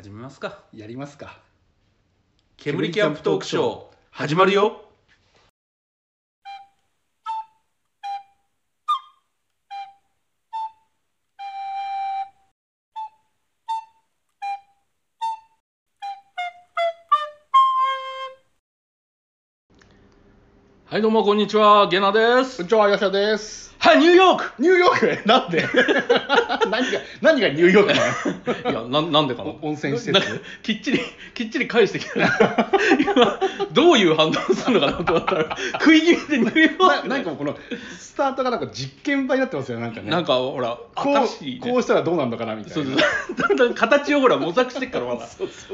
始めますか。やりますか。煙キャンプトークショー始まるよ。はいどうもこんにちは。ゲナです。こんにちは、やしゃです。はいニューヨーク。ニューヨーク？なんで？何が、何がニューヨークなの？いやななんでかなお温泉施設？きっちりきっちり返してきた。今どういう反応するのかなと思ったら食い気味でニューヨーなク。なんかこのスタートがなんか実験場になってますよね、なんかね。なんかほらこうね。こうしたらどうなんのかなみたそうそういな。だんだん形をほら模索してっからまだ。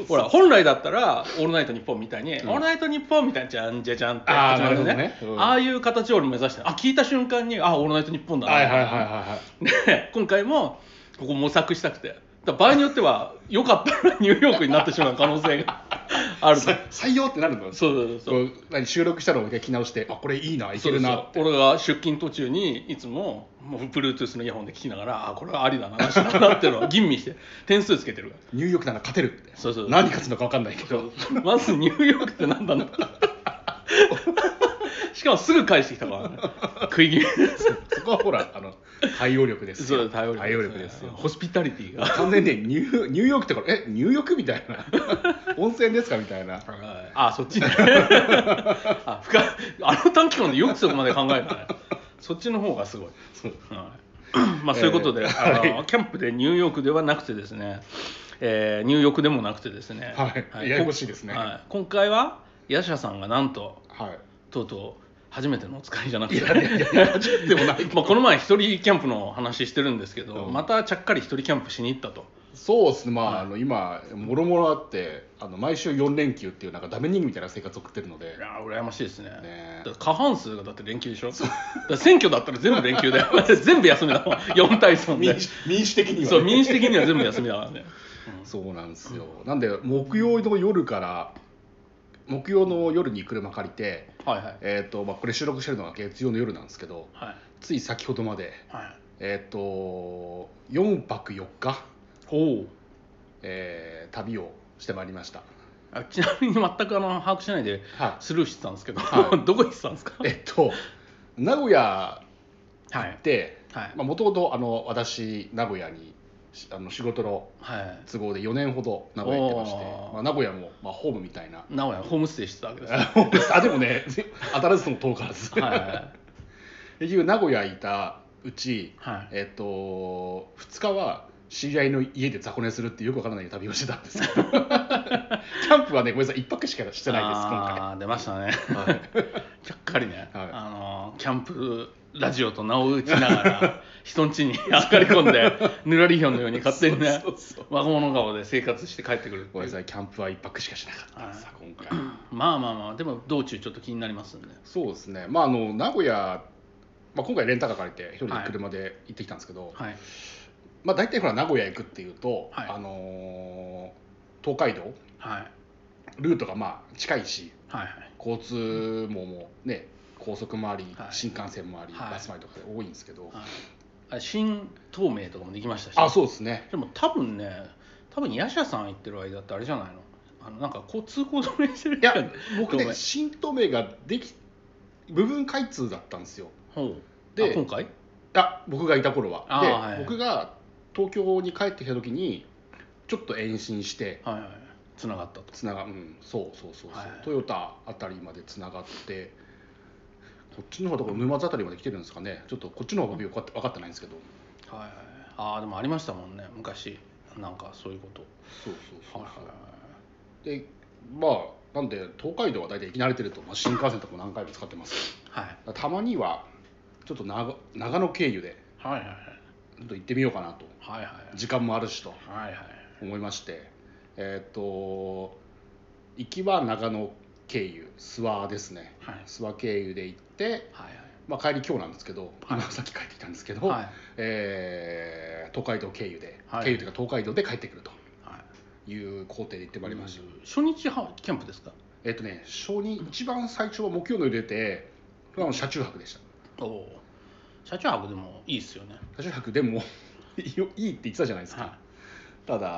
ほら本来だったら「オールナイトニッポン」みたいに「ん。オールナイトニッポン」みたいなじゃんじゃじゃんってあー始まるね。ね。うん。ああいう形を俺目指してあ聞いた瞬間に「あオールナイトニッポンだな」はいはいはいはいはい。で今回もここ模索したくて。だから場合によってはよかったら ニューヨークになってしまう可能性が あると。さ採用ってなるの？そうそうそう。こう何収録したのを聞き直して、あ、これいいな、いけるなって。そうそう俺が出勤途中にいつももう Bluetooth のイヤホンで聞きながらあこれはありだななしだなっていうのを 吟味して点数つけてる。からニューヨークなら勝てるって。そうそう。何勝つのか分かんないけど。まずニューヨークって何なんだしかもすぐ返してきたからね。食い気味そこはほら、あの、対応力ですよ。そう対応力対応力ですよ。ホスピタリティが。完全にニューニューヨークってからえニューヨークみたいな。温泉ですかみたいな。あそっちね。あ深い。あの短期間でよくそこまで考えたね。そっちの方がすごい、そう。はい、まあそういうことで、えーあのはい。キャンプでニューヨークではなくてですね、えー、ニューヨークでもなくてですね、はい。ややこしいですね。はい、今回はヤシャさんがなんとはとうとう初めてのお使いじゃなくて。まあこの前一人キャンプの話してるんですけど、うん。またちゃっかり一人キャンプしに行ったと。そうですね。まあ,、はい。あの今もろもろあってあの毎週4連休っていうなんかダメ人間みたいな生活を送ってるので。いやー羨ましいですね。ね。過半数がだって連休でしょだ選挙だったら全部連休で 全部休みだもん。4対3で。民主民主的には、ね、そう民主的には全部休みだからね、そうなんですよ、なんで木曜の夜から木曜の夜に車借りてうんはいはい。えっ、とまあこれ収録してるのは月曜の夜なんですけどはい。つい先ほどまではいえっ、と4泊4日おおえー旅をしてまいりました。あちなみに全くあの把握しないではスルーしてたんですけど、は どこ行ってたんですか？い、えっと名古屋はいではい。もともとあの私名古屋にしあの仕事のはい。都合で4年ほど名古屋行ってましておー。まあ、名古屋も、まあ、ホームみたいな。名古屋ホームステイしてたわけですね。あでもね当たらずとも遠からず、はいはい 結局名古屋いたうち、はい。えっと2日は知り合いの家で雑魚寝するってよくわからない旅をしてたんですけど。キャンプはねごめんなさい1泊しかしてないです今あー出ましたね。回、はい。ちゃっかりね、はい。あのキャンプラジオと名を打ちながら人ん家に 上がり込んで ぬらりひょんのように勝手にね若者顔で生活して帰ってくるごめんなさいキャンプは1泊しかしなかった。んですさ今回。まあまあまあでも道中ちょっと気になりますんで。そうですね。まああの名古屋、まあ、今回レンタカー借りて一人で車で行ってきたんですけど、はい。まあ大体ほら名古屋行くっていうと、はい。あのー東海道はい。ルートがまあ近いしはいはい。交通網もね高速もあり、はい。新幹線もあり、はい。バスもありとかで多いんですけど、新東名とかもできましたし。あそうですね。でも多分ね多分ヤシャさん行ってる間ってあれじゃないの？あのなんかこう通行止めしてるいや僕ね新東名ができ部分開通だったんですよ。ほう。であ今回？あ僕がいた頃は。で、はい僕が東京に帰ってきた時にちょっと延伸してはいはいつながったと。つながうんそうそうそうそう、はいトヨタあたりまでつながってこっちの方とか沼津あたりまで来てるんですかね。ちょっとこっちの方がよく分かって分かってないんですけど。はいはい。ああでもありましたもんね昔。なんかそういうこと。そうそうそうはいそう。でまあなんで東海道は大体行き慣れてると、まあ、新幹線とかも何回も使ってます。はい。はいたまにはちょっと長長野経由で。はいはいはい。ちょっと行ってみようかなと。はいはい時間もあるしと。はいはい。思いまして。えっ、と行きは長野経由諏訪ですね。はい。諏訪経由で行って、はいまあ、帰り今日なんですけど、はい。今さっき帰ってきたんですけど、はい。えー東海道経由で、はい。経由というか東海道で帰ってくるとはい。いう行程で行ってまいりました、初日はキャンプですか？えっ、とね初日一番最初は木曜の夜出てそれは車中泊でした。おお車中泊でもいいっすよね。車中泊でも いいって言ってたじゃないですか、はい。ただ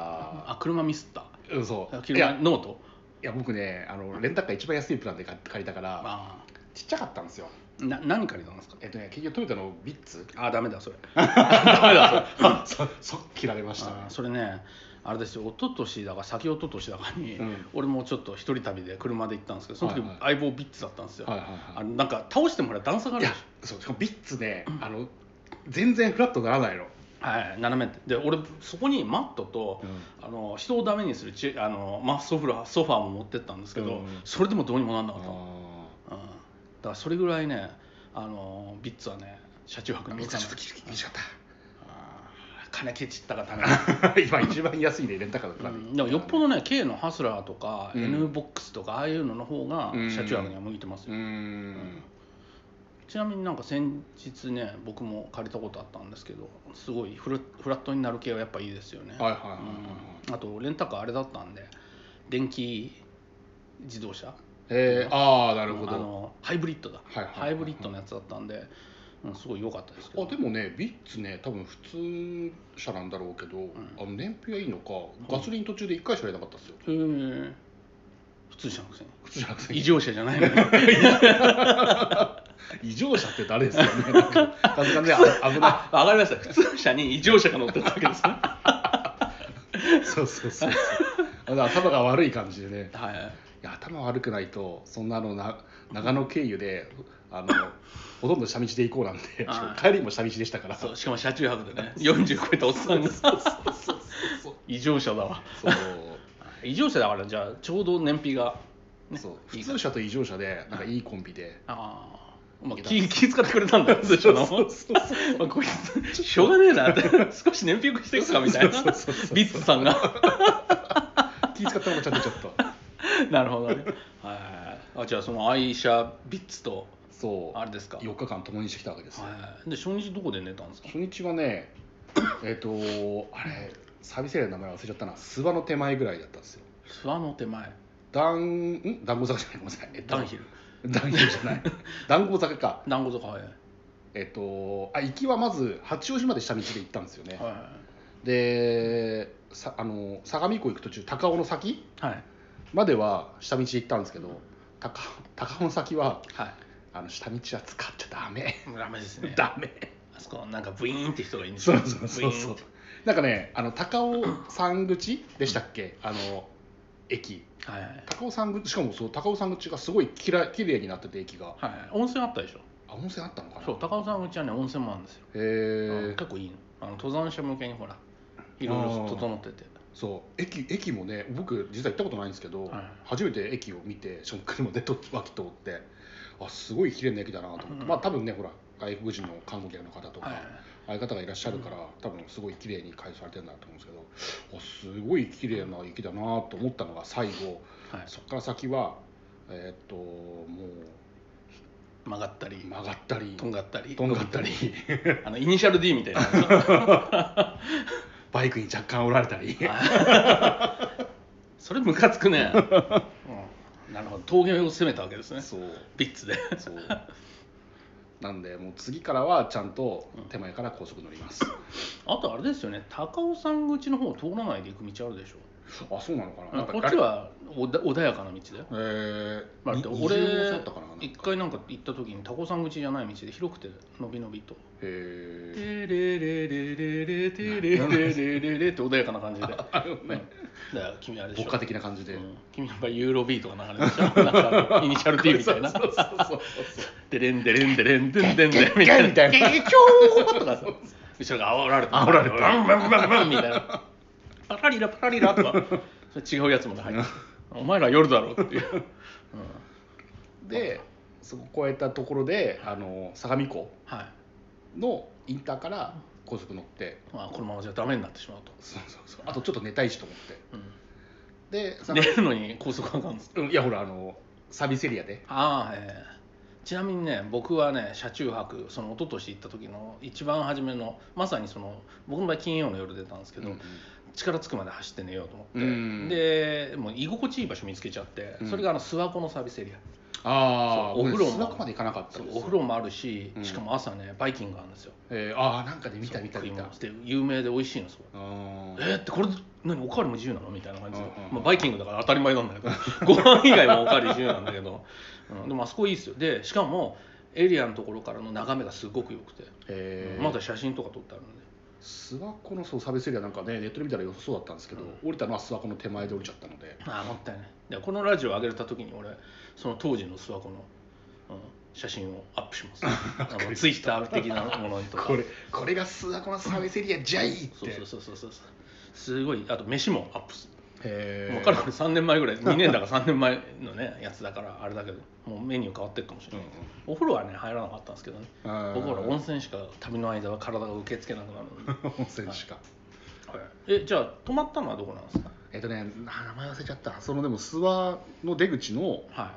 あ車ミスった？うんそう。い車やノート？いや僕ねあのレンタカー一番安いプランで借借りたからあ。ちっちゃかったんですよ。あな何借りたんですか？えっとね結局トヨタのビッツ？ああダメだそれ。ダメだそ そ そっ切られましたね。あーそれねあれですよ。一昨年だか先一昨年だかに、うん。俺もちょっと一人旅で車で行ったんですけどその時、はいはい。相棒ビッツだったんですよ、はいはいはいあのなんか倒してもらう段差があいやるでしそうしかもビッツねあの全然フラットならないの。ょはい斜めで俺そこにマットと、うあの人をダメにするちあの、まあ、ソフラソファーも持ってったんですけど、うん。それでもどうにもなんなかったうん、だからそれぐらいねあのビッツはね車中泊ーにビッツちょっと厳しかっあー金ケチったがためにた今一番安いねレンタカーのプランうん。でもよっぽどね K のハスラーとか、うん。N ボックスとかああいうのの方がうん。車中泊には向いてますうよ、んちなみになんか先日ね僕も借りたことあったんですけどすごいフラフラットになる系はやっぱいいですよね、はいはいはいはいうん。あとレンタカーあれだったんで電気自動車。えー、ああなるほど。あのハイブリッドだ、はいはいはいはい。ハイブリッドのやつだったんで、うん、すごい良かったですけど。あでもねビッツね多分普通車なんだろうけど、あの燃費はいいのかガソリン途中で1回しか入れなかったですよ。へえ普通車のくせに。普通じゃなくて異常車じゃないのに 異常車って誰ですかね。なんかさすねあ危なあわかりました。普通車に異常車が乗ってたわけです。ねいそうそうそう。そう頭が悪い感じでね。はいい。や頭悪くないとそんなあのな長野経由であのほとんど下道で行こうなんてはい帰りも下道でしたから。そうしかも車中泊でね。40超えたおっさんが。異常者だわ。そう異常者だからじゃあちょうど燃費が、ね、そう。いい普通車と異常車でなんかいいコンビで。ああまあ気 気使ってくれたんだ。よこいつしょうがねえな。っ て少し燃費良くしていくかみたいな。ビッツさんが。気使ったのもちゃんとちょっと。なるほどね。はい。あじゃあその愛車ビッツとそう。あれですか。4日間共にしてきたわけですよ。はい。で初日どこで寝たんですか？初日はねえっ、とあれサービスエリアの名前忘れちゃったな。諏訪の手前ぐらいだったんですよ。諏訪の手前。ダンん？団子坂じゃない。ごめんなさい、えっとダンヒルダンヒルじゃない。団子坂か。団子坂はいえ。っとあ行きはまず八王子まで下道で行ったんですよね、はでさあの相模湖行く途中高尾の先いはい。までは下道で行ったんですけど高高尾の先ははい。あの下道は使っちゃダメ。ダメですね。ダメ。あそこなんかブイーンって人がいるんですよ。そうそうそうそうなんかねあの高尾山口でしたっけ？あの駅。はいはい。高尾山口しかもそう高尾山口がすごいきらきれいになってて駅が。はい温泉あったでしょ？あ温泉あったのかな？そう高尾山口はね温泉もあるんですよ、へうんえ結構いいの。あの登山者向けにほらいろいろ整ってて。そう。駅駅もね僕実は行ったことないんですけど、はい初めて駅を見てしかも車でと脇通ってあすごい綺麗な駅だなと思って、うん。まあ多分ねほら外国人の観光客の方とか、はい。ああいう方がいらっしゃるから、多分すごい綺麗に改装されてるんだと思うんですけどあすごい綺麗な駅だなと思ったのが最後。はい。そこから先はえーっとも曲がったりう曲がったりとんがったり。とんがったり。あのイニシャル D みたいな。バイクに若干折られたり。それムカつくね、うん、なるほど。峠を攻めたわけですね。そう。ビッツで。そうなんでもう次からはちゃんと手前から高速乗ります、あとあれですよね高尾山口の方を通らないで行く道あるでしょあそうなのかな。なんかこっちはおだ穏やかな道だよ。えー、まあ、にだって俺一回なんか行った時に高尾山口じゃない道で広くてのびのびと「へテえレレレレレテレレレレレ」って穏やかな感じで、あのねうんだから君あれでしょ牧歌的な感じで、うん君の場合ユーロビートが流れるでしょなんかイニシャル D みたいなそうそうそうデレンデレンデレンデンデンデンみたいなみたいなキャーとかさ後ろが煽られて煽られてバンバンバンバンみたいなパラリラパラリラとか。違うやつまで入ってお前ら夜だろっていう、でそこ越えたところであの相模湖はい。のインターから高速乗って。まあ、このままじゃダメになってしまうと、そうそうそう。あとちょっと寝たいしと思って。でさ寝るのに高速あかんですうんいやほらあのサービスエリアで。ああええちなみにね僕はね車中泊その一昨年行った時の一番初めのまさにその僕の場合金曜の夜出たんですけど、うん力つくまで走って寝ようと思って、うんでもう居心地いい場所見つけちゃって、うん。それがあの諏訪湖のサービスエリああお風呂も。まで行かなかったお風呂もあるしうん。しかも朝ねバイキングがあるんですよ。えー、ああなんかで見た見た見た。で有名で美味しいのそこ。あー。えー、ってこれ何おかわりも自由なの？みたいな感じで、うんうんうん。まあ、バイキングだから当たり前なんだけど。ご飯以外もおかわり自由なんだけど、うん、でもあそこいいですよ。でしかもエリアのところからの眺めがすごく良くて、えー、まだ写真とか撮ってあるんで。諏訪湖のそうサービスエリアなんかねネットで見たら良さそうだったんですけど、降りたのは諏訪湖の手前で降りちゃったので。ああもったいない。でこのラジオ上げた時に俺その当時の諏訪湖の、うん、写真をアップします。あのツイッター的なものとか。これこれが諏訪湖のサービスエリアじゃいって。そうそうそうそうそう。すごいあと飯もアップすへー。もうかれこれ3年前ぐらい2年だか3年前のねやつだからあれだけどもうメニュー変わってるかもしれない、お風呂はね入らなかったんですけどね。うんうん僕は温泉しか旅の間は体が受け付けなくなるので、温泉しか、はい。えじゃあ泊まったのはどこなんですか？えっとねな名前忘れちゃったそのでも諏訪の出口の、は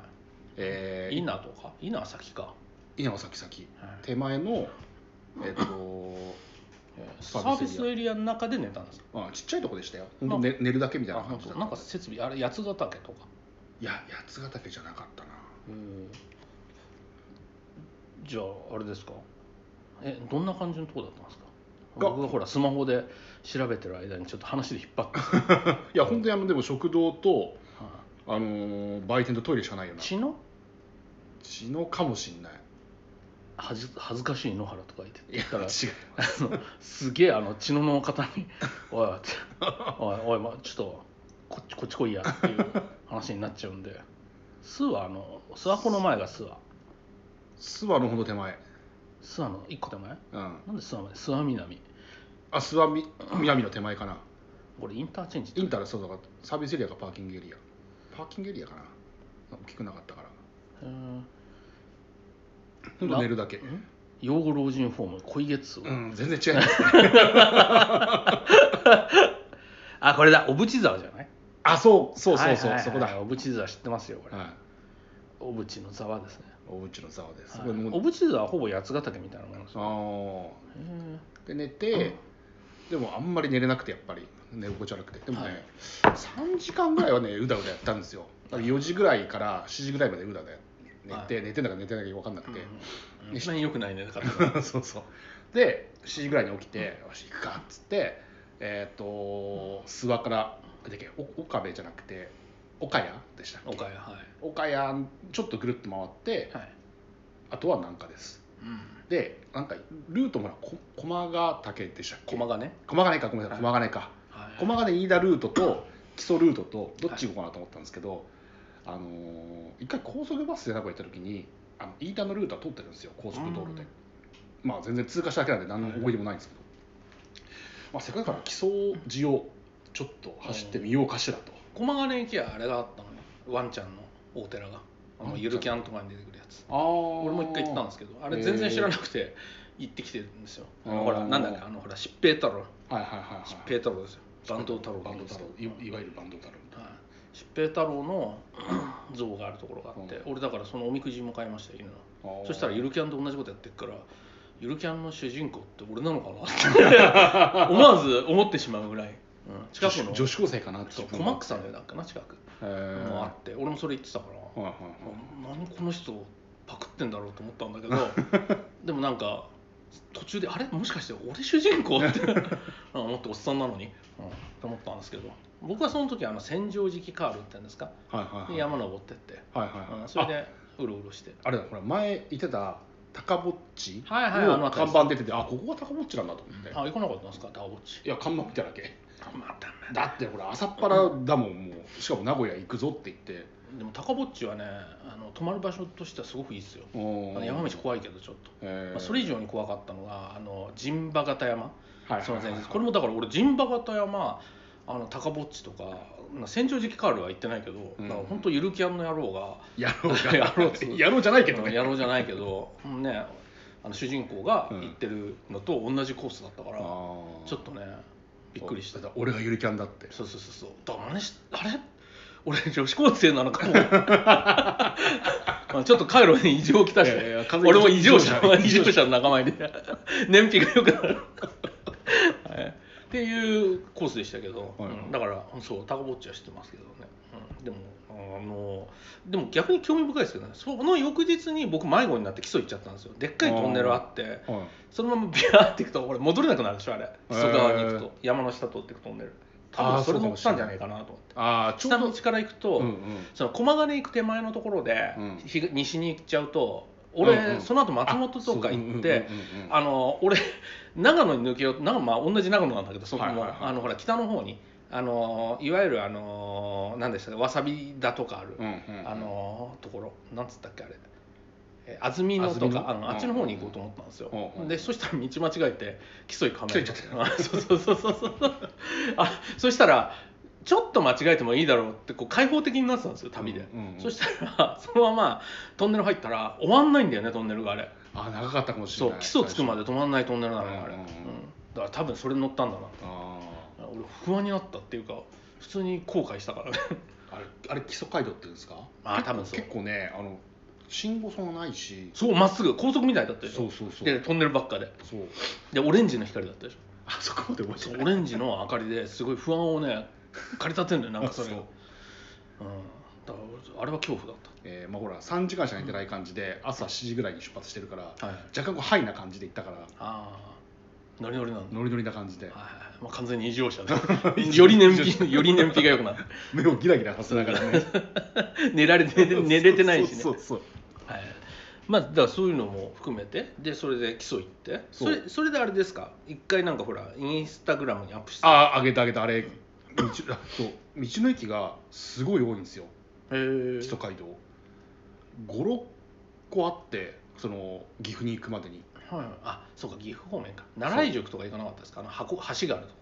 えー、い稲とか？稲は先か、稲葉崎先。はい。手前のえっと えーササービスエリアの中で寝たんですか？あちっちゃいとこでしたよ。本当寝寝るだけみたいな感じなんか設備あれ八ヶ岳とか？いや八ヶ岳じゃなかったな。じゃああれですか？えどんな感じのとこだったんですか？が僕がほらスマホで調べてる間にちょっと話で引っ張って、いや本当にあのでも食堂とはあのー売店とトイレしかないよな。い血の？血のかもしんない。恥ず恥ずかしい野原とか言って。いやら違う。あのすげえあの血のの方に「おいおいおいおい、ま、ちょっとこっちこっち来いや」っていう話になっちゃうんで。諏訪の諏訪湖の前が諏訪諏訪のほど手前。諏訪の一個手前？うん。なんで諏訪まで諏訪南？あ諏訪み南の手前かな。これインターチェンジインターそうだからサービスエリアかパーキングエリアパーキングエリアかな。大きくなかったから。ほんと寝るだけ。ん？養護老人ホーム恋月荘、うん全然違いますね。あこれだ。小淵沢じゃない？あそう。そうそうそう、そこだ。小淵沢知ってますよこれ、はい。小淵の沢ですね、大内の沢です、は小淵沢はほぼ八ヶ岳みたいなものですよ。あー。で寝て、でもあんまり寝れなくてやっぱり。寝心地悪くて。でもね、はい3時間ぐらいはねうだうだやったんですよ。だから4時ぐらいから7時ぐらいまでうだうだ寝て、は寝てんだか寝てないか分かんなくて、うん一番良くないねだから そうそう。で7時ぐらいに起きて「よし行くか」っつってえっ、と諏訪からだっけお岡部じゃなくて岡谷でしたっけ？岡谷はい。岡谷ちょっとぐるっと回ってはい、あとは南下です。うん、でなんかルートもほらこ駒ヶ岳でしたっけ？駒がね、駒ヶ根かごめんなさい。はい。駒ヶ根か。はい、駒ヶ根飯田ルートと基礎ルートとどっち行こうかなと思ったんですけど、あのー一回高速バスで名古屋行った時にあの飯田のルートは通ってるんですよ高速道路で、まあ全然通過しただけなんで何の思い出もないんですけど、まあ、せっかくだから基礎寺をちょっと走ってみようかしらと、駒ヶ根駅はあれがあったの？ねワンちゃんの大寺が？あのゆるキャンとかに出てくるやつ。俺も一回行ったんですけどあれ全然知らなくて行ってきてるんですよ。ほらなんだっけあのほら疾病太郎。はいはいはいはい。疾病太郎ですよ。坂東太郎。バンド太郎。いいわゆるバンド太郎はい。疾病太郎の 像があるところがあって、うん。俺だからそのおみくじも買いました犬の。そしたらゆるキャンと同じことやってるからゆるキャンの主人公って俺なのかなって 思わず思ってしまうぐらい、うん、近くの？女子高生かなってそうコマックさんのだっけな近くもあって俺もそれ言ってたから、はいはいはい。何この人パクってんだろうと思ったんだけど。でもなんか途中であれ？もしかして俺主人公？って。思っておっさんなのに、うん、と思ったんですけど。僕はその時あの千畳敷カールって言うんですか？はいはいはい。で山登ってって、はいはいはい。うんそれでうろうろして。あれだほら前言ってた高ぼっちはいはいあのの辺り看板出ててあここが高ぼっちなんだと思って。あ行かなかったんですか？タワボッチいや看板見ただけだってほら朝っぱらだもんもう。しかも名古屋行くぞって言って。でも高ぼっちはねあの泊まる場所としてはすごくいいですよ。ああの山道怖いけどちょっと、えまあ、それ以上に怖かったのがあの陣馬形山。はいその前日。これもだから俺陣馬形山あの高ぼっちとかまあ千畳敷カールは行ってないけど、うん。だから本当ゆるキャンの野郎がやろうが。やろうっつう。やろうじゃないけどね。野郎じゃないけどねあの主人公が行ってるのと同じコースだったから、あー。ちょっとねびっくりした。俺がゆるキャンだって。そうそうそうそう。だかしあれ？俺女子高生なのかも。まあちょっとカイロに異常をきたし。俺も異常者異常者の仲間入りで燃費が良くなる、はい、っていうコースでしたけど、はい。うん。だからそうタコぼっちは知ってますけどね、うん、でもあのでも逆に興味深いですけどね。その翌日に僕迷子になって基礎行っちゃったんですよ。でっかいトンネルあってはい。そのままビャーっていくとこれ戻れなくなるでしょあれ。基礎側に行くと、へー山の下通っていくトンネル。多分それ乗ったんじゃないかなと思って。あ下道から行くと、うんうん。その駒ヶ根行く手前のところで、うんひ西に行っちゃうと俺、うんうん。その後松本とか行ってあの俺長野に抜けよう長野まあ同じ長野なんだけどそこも、はいはいはい。あのほら北の方にあのいわゆるあの何でしたかわさび田とかある、うんうんうん。あのところ。なんつったっけあれ。え安曇野とかあのあっちの方に行こうと思ったんですよ、うんうんでそしたら道間違えて木曽井亀木曽行っちゃっ そうそうそうそうそう。あそしたらちょっと間違えてもいいだろうってこう開放的になってたんですよ旅で、うんうんうん。そしたら そのままトンネル入ったら終わんないんだよねトンネルがあれ。あ長かったかもしれない。そう基礎つくまで止まんないトンネルなのよあれ、うんうんうん。だから多分それに乗ったんだなあ俺不安になったっていうか普通に後悔したからね。ーあれあれ基礎街道って言うんですか？あー多分そう。結構ねあの信号そんなないし。そうまっすぐ高速みたいだったでしょ。そうそうそう。でトンネルばっかで。そう。でオレンジの光だったでしょ。あそこまで覚えてない。オレンジの明かりですごい不安をね駆り立てるんだよなんかそれが。あう。ん。だから俺あれは恐怖だっえーまあほら3時間しか寝てない感じで朝7時ぐらいに出発してるからたはい若干こうハイな感じで行ったから。ああノリノリなんだ。ノリノリな感じで。はいはいまあ、完全に異常者で より燃費より燃費が良くなって 目をギラギラさせながらね。寝られて寝れてないしね。そうそうそう。はい、まあだからそういうのも含めてでそれで基礎行って。それそれであれですか？一回なんかほらインスタグラムにアップして。あああげたあげたあれ道あ そう。道の駅がすごい多いんですよ。へえ基礎街道56個あってその岐阜に行くまでにはいはい、あそうか岐阜方面か。奈良井宿とか行かなかったですか？あの箱橋があるとこ。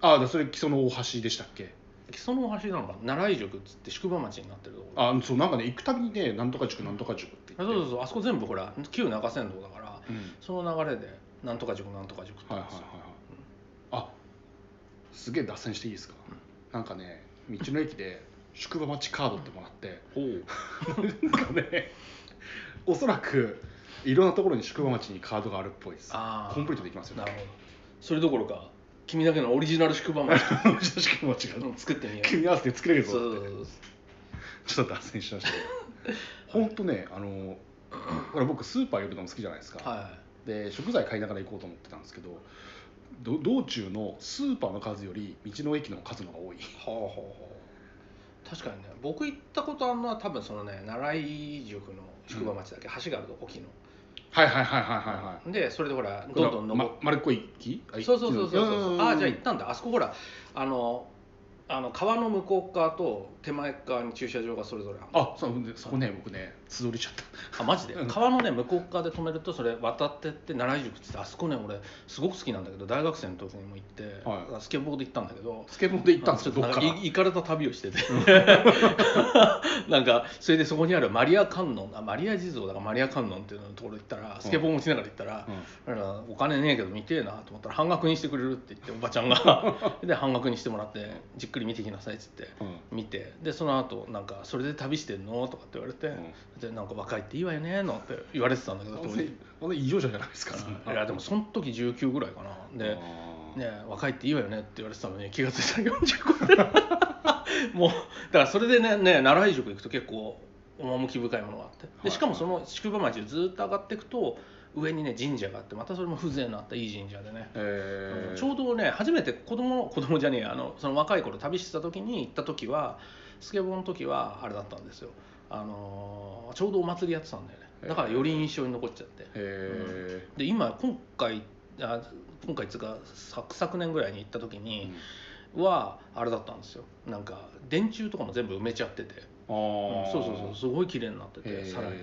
ああそれ基礎の大橋でしたっけ？木曽の橋なのかな？奈良井宿っつって宿場町になってるところ。あそうなんかね行くたびにねなんとか塾なんとか塾って言って。あそうそうそう。あそこ全部ほら旧中山道だからうん。その流れでなんとか塾なんとか塾ってはいはいはいはい。あすげえ脱線していいですか、なんかね道の駅で宿場町カードってもらって。ほう。なんかねおそらくいろんなところに宿場町にカードがあるっぽいです。あー。コンプリートできますよなるほど。それどころか君だけのオリジナル宿場町。宿場町が。うん作ってみよう。組み合わせて作れるぞって。そうそうそう。ちょっと脱線しましたけど。本当ねあのほら僕スーパー寄るのも好きじゃないですか、はで食材買いながら行こうと思ってたんですけどど道中のスーパーの数より道の駅の数の方が多い。いはあはあはあ。確かにね僕行ったことあるのは多分そのね奈良井宿の宿場町だけ、橋があるとこ沖のはいはいはいはいはいはい。でそれでほらどんどん登まって、丸っこい木？あそうそうそうそうそう。ああじゃあ行あったんだ。あそこほらあのあの川の向こう側と手前側に駐車場がそれぞれあるあそうでそこね僕ね素通りしちゃった。あマジで？うん。川のね向こう側で止めるとそれ渡ってって奈良井宿っつってあそこね俺すごく好きなんだけど大学生の時にも行って、はスケボーで行ったんだけどスケボーで行ったんですよどっから。行かれた旅をしてて。なんかそれでそこにあるマリア観音あマリア地蔵だからマリア観音っていうののところ行ったらスケボー持ちながら行ったら、うん。お金ねえけど見てえなと思ったら半額にしてくれるって言っておばちゃんが。で半額にしてもらってじっくり見てきなさいっつってうん。見てでその後なんかそれで旅してんの？とかって言われて、でなんか若いっていいわよねなんて言われてたんだけど当時。ほんで異常者じゃないですか。いやでもその時19ぐらいかな。でね若いっていいわよね？って言われてたのに気が付いたら45で。もうだからそれでねね奈良井宿行くと結構趣深いものがあって。でしかもその宿場町をずっと上がっていくと上にね神社があってまたそれも風情のあったいい神社でね、えー。ちょうどね初めて子供子供じゃねえやあのその若い頃旅してた時に行った時はスケボーの時はあれだったんですよ。あのーちょうどお祭りやってたんだよね。だからより印象に残っちゃって。えで今今回あ今回っつうか昨昨年ぐらいに行った時ーにはあれだったんですよ。なんか電柱とかも全部埋めちゃってて、あうんーそうそうそう。すごい綺麗になっててさらに。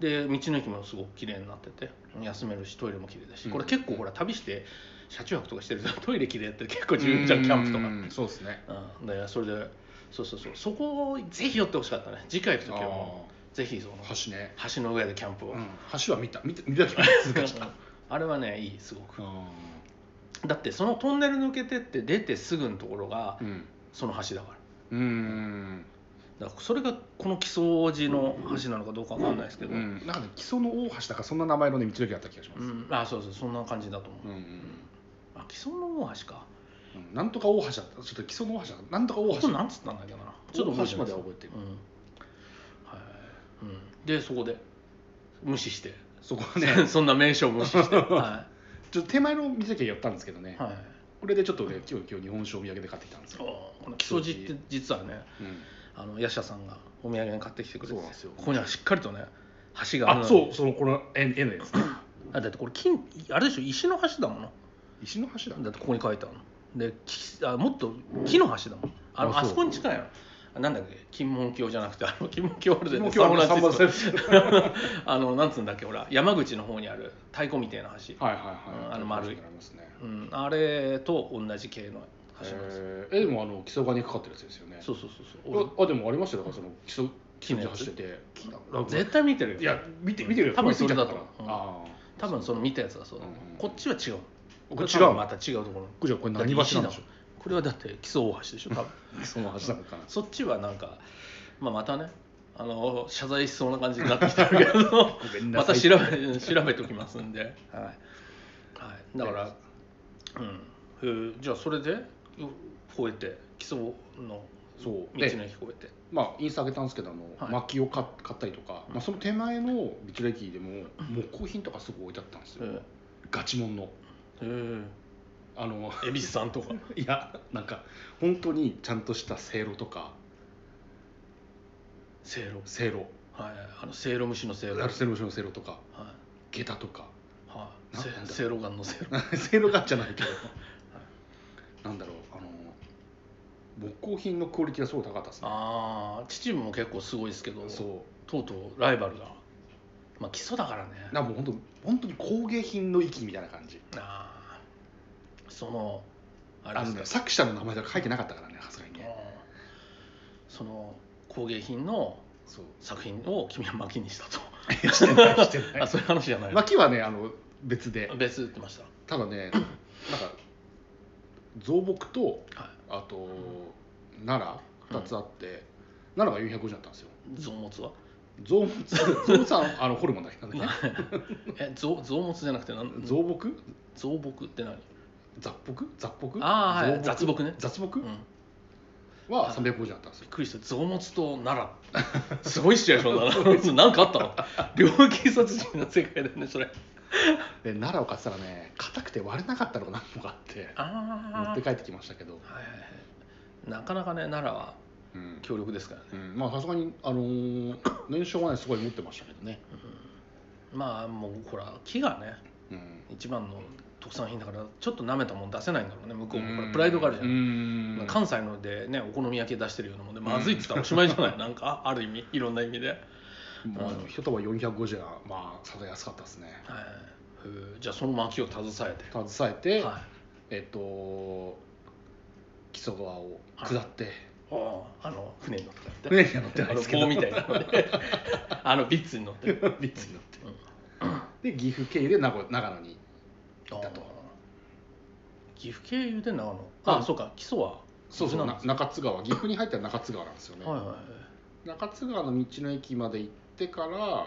で道の駅もすごく綺麗になってて休めるしトイレも綺麗だし。うん。これ結構ほら旅して車中泊とかしてるとトイレ綺麗って結構重要じゃんキャンプとか。うんそうですね。うん。でそれでそうそうそう。そこをぜひ寄ってほしかったね。次回行く時はもうぜひその橋ね。橋の上でキャンプを、うん。橋は見た。見た。見た。あれはねいいすごく。うだってそのトンネル抜けてって出てすぐのところがん。その橋だから。うん。だからそれがこの木曽路の橋なのかどうかわかんないですけど、うん。うん。なんかね木曽の大橋だかそんな名前のね道の駅だった気がします。あそうそうそんな感じだと思う、うんうん。あ木曽の大橋かうん。なんとか大橋だった。ちょっと基礎の大橋だなんとか大橋なんつったんだっけな。ちょっと大橋までは覚えてる。うん。はい。うん、でそこで無視して、そこはね そんな名称を無視して。はちょっと手前の道だけ寄ったんですけどね、い、はい、これでちょっとね今日今日日本酒をお土産で買ってきたんですよ、この木曽路って実はねうん。あのヤシャさんがお土産に買ってきてくれてそうなんですよ。ここにはしっかりとね橋がある。のあそうそのこの絵絵のやつ。ね あだってこれ金あれでしょ石の橋だもの。石の橋だ。だってここに書いてあるのできあもっと木の橋だもん。あのあそこに近いの。あなんだっけ？金門橋じゃなくてあの金門橋あるで金門橋あるサンフランシスコサンあの なんつうんだっけ？ほら山口の方にある太鼓みたいな橋、はいはいはい、うんあの丸い。ね。うん、あれと同じ系の橋なんです。よ、えでもあの基礎側にかかってるやつですよね。そうそうそうそう。ああでもありましたよ。だからその基礎基礎木のやつ走って絶対見てるよ。いや見て見てるよ。多分それだとついちゃったから。ああ多分その見たやつはそうだ、うん。こっちは違うこれ違うまた違うところ。これじゃあこれ何橋なんでしょう？これはだって基礎大橋でしょ？多分。その橋なのかな。そっちはなんか、まあ、またねあの謝罪しそうな感じになってきてるけどまた調べ 調べておきますんで、はい。はい、だから、うん。えー。じゃあそれでう越えて基礎のそう。道ので駅越えて。まあインスタ上げたんですけどあの、はい。薪を買買ったりとか、まあ、その手前の道の駅でも木工品とかすぐ置いてあったんですよ、えガチモンの。ー、あのえー、恵比寿さんとか。いやなんか本当にちゃんとしたせいろとか。せいろ。せいろ。はい。あのせいろ蒸しのせいろ。はいせいろのせいろとか。下駄とか。はい。せせいろがんのせいろ。せいろがじゃないけど。なんだろう。あの木工品のクオリティがすごい高かったですね。ああ秩父も結構すごいですけど。そう。とうとうライバルが。まあ基礎だからね。なんかもう本当本当に工芸品の域みたいな感じ。ああそのああれです作者の名前とか書いてなかったからねさすがにね。うんその工芸品のそう。作品を君は薪にしたと。いやしてないしてない。あそういう話じゃない薪はねあの別で。別言ってました。ただねなんか造木とはあと奈良2つあって、奈良が450だったんですよ。い臓物は？造物？造物は あのホルモンだけどね。え臓臓物じゃなくてなん？造木？臓木って何？雑木雑木あーはい。造雑木ね。雑木うん。びっは350だったんですよ。くりした。臓物と奈良。すごいシチュエーションだな なんかあったの？猟奇殺人の世界だよねそれ。で奈良を買ってたらね硬くて割れなかったのが何個かあって持あって帰ってきましたけど、はいなかなかね奈良はうん。強力ですからね、うん。まあさすがにあのー年商はねすごい持ってましたけどね、うん。まあもうほら木がねうん、一番の特産品だからちょっと舐めたもん出せないんだろうね向こうも。ほらプライドがあるじゃ、うん。ん関西のでねお好み焼き出してるようなもんでまずいって言ったらおしまいじゃない？なんかあ ある意味いろんな意味で、はいまあ、一束450円はまあさぞ安かったですね。へー。じゃあその薪を携えて。携えて、はい。えっと木曽川を下って、あああの船に乗って船には乗ってないあのですけど。棒みたいなのであのビッツに乗って。るリッツに乗って。で岐阜経由で長野にあだと。岐阜経由で長野。あうん。そうか基礎は。そうそう中津川。岐阜に入ったら中津川なんですよね、はいはいはい。中津川の道の駅まで行ってから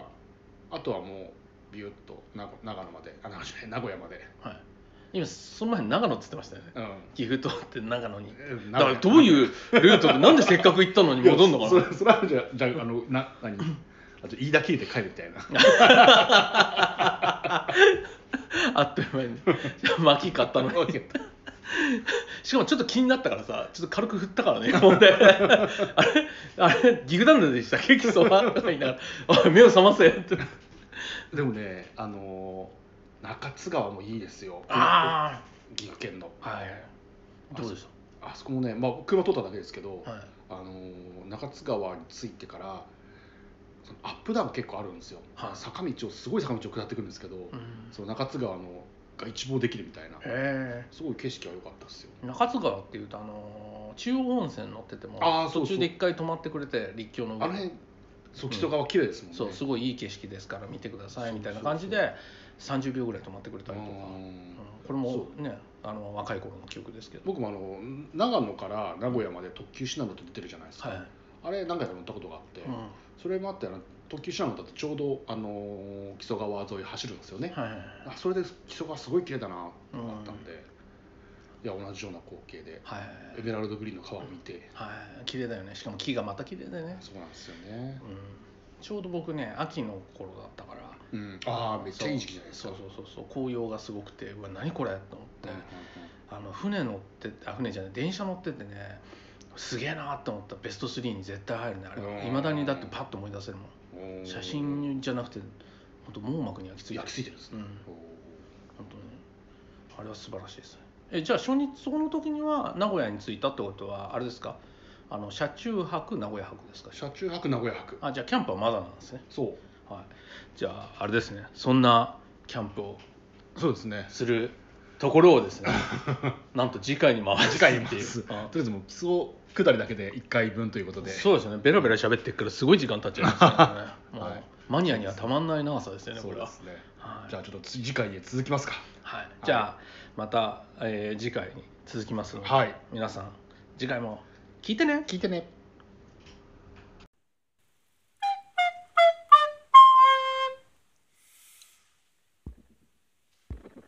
あとはもうビュッと長長野まで。あ長野名古屋まで、はい。今その前に長野って言ってましたよね。うん。岐阜通って長野に。うんだからどういうルートでなんでせっかく行ったのに戻んのかな。それそれはじゃあじゃああのな何？あと飯田切れて帰るみたいな。あっという間に。薪買ったのに。しかもちょっと気になったからさちょっと軽く振ったからねほんで。あれあれ岐阜なんでしたっけ？基礎は？とか言いながら「おい目を覚ませ」ってでもねあのー中津川もいいですよ。あ岐阜県の。あはい。どうでしあそこもね、まあ、車通っただけですけど、た、はい、あのー中津川に着いてからアップダウン結構あるんですよ、はい。坂道をすごい坂道を下ってくるんですけど、うん。その中津川のが一望できるみたいな。へすごい景色は良かったですよ。え中津川っていうとあのー中央温泉乗ってても途中で一回泊まってくれて立教の上。あの辺そう木曽川綺麗ですもんね、そうすごいいい景色ですから見てくださいみたいな感じで30秒ぐらい泊まってくれたりとか、うんうん。これもねあの若い頃の記憶ですけど。僕もあの長野から名古屋まで特急シナノと出てるじゃないですか、はい、あれ何回か乗ったことがあって、うんそれもあってあの特急シナノだとちょうどあのー木曽川沿い走るんですよね、はいはいはい。あそれで木曽川すごい綺麗だなと思ったんで、いや同じような光景ではいエメラルドグリーンの川を見て、はい綺麗だよね。しかも木がまた綺麗だよね、そうなんですよね。うん、ちょうど僕ね秋の頃だったからうん。ああめっちゃいい時期じゃないですか。そうそうそうそう紅葉がすごくてうわ何これ？と思って、うんうん。あの船乗ってあ船じゃない電車乗っててねすげえなと思った。ベスト3に絶対入るねあうん。れいまだにだってパッと思い出せるもうん。ん写真じゃなくて本当網膜に焼き付いて焼き付いてるん。ですねうん。本当に。あれは素晴らしいですね。えじゃあ初日その時には名古屋に着いたってことはあれですか？あの車中泊名古屋泊ですか？車中泊名古屋泊。あじゃあキャンプはまだなんですね。そう。はい。じゃああれですね。そんなキャンプをそうですね。するところをですね なんと次回に回次回にっていうとりああえずもう基礎下りだけで1回分ということで。そうですよね。ベラベラ喋ってっからすごい時間経っちゃいましたからね。はい。マニアにはたまんない長さですよねこれは。ね。はい。じゃあちょっと次回へ続きますか。はい、じゃあまた、えー次回に続きますので、はい。皆さん次回も聞いてね。聞いてね